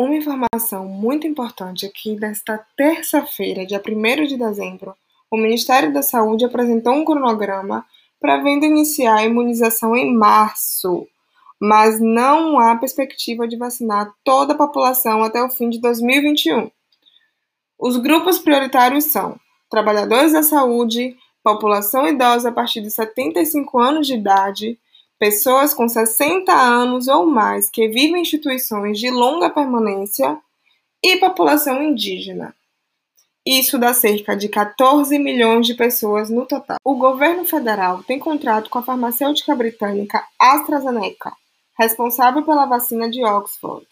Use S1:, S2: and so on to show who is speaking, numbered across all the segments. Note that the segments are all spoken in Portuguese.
S1: Uma informação muito importante é que nesta terça-feira, dia 1 de dezembro, o Ministério da Saúde apresentou um cronograma prevendo iniciar a imunização em março, mas não há perspectiva de vacinar toda a população até o fim de 2021. Os grupos prioritários são trabalhadores da saúde, população idosa a partir de 75 anos de idade, pessoas com 60 anos ou mais que vivem em instituições de longa permanência e população indígena. Isso dá cerca de 14 milhões de pessoas no total. O governo federal tem contrato com a farmacêutica britânica AstraZeneca, responsável pela vacina de Oxford.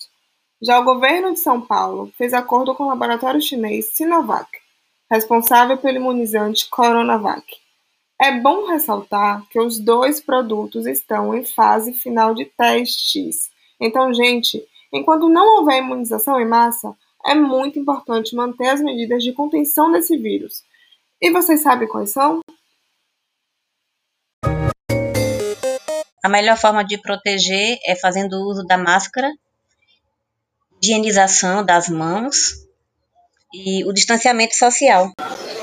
S1: Já o governo de São Paulo fez acordo com o laboratório chinês Sinovac, responsável pelo imunizante Coronavac. É bom ressaltar que os dois produtos estão em fase final de testes. Então, gente, enquanto não houver imunização em massa, é muito importante manter as medidas de contenção desse vírus. E vocês sabem quais são?
S2: A melhor forma de proteger é fazendo uso da máscara, higienização das mãos e o distanciamento social.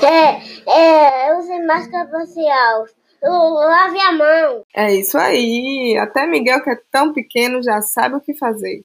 S3: É, é, máscara facial. Lave a mão.
S1: É isso aí. Até Miguel, que é tão pequeno, já sabe o que fazer.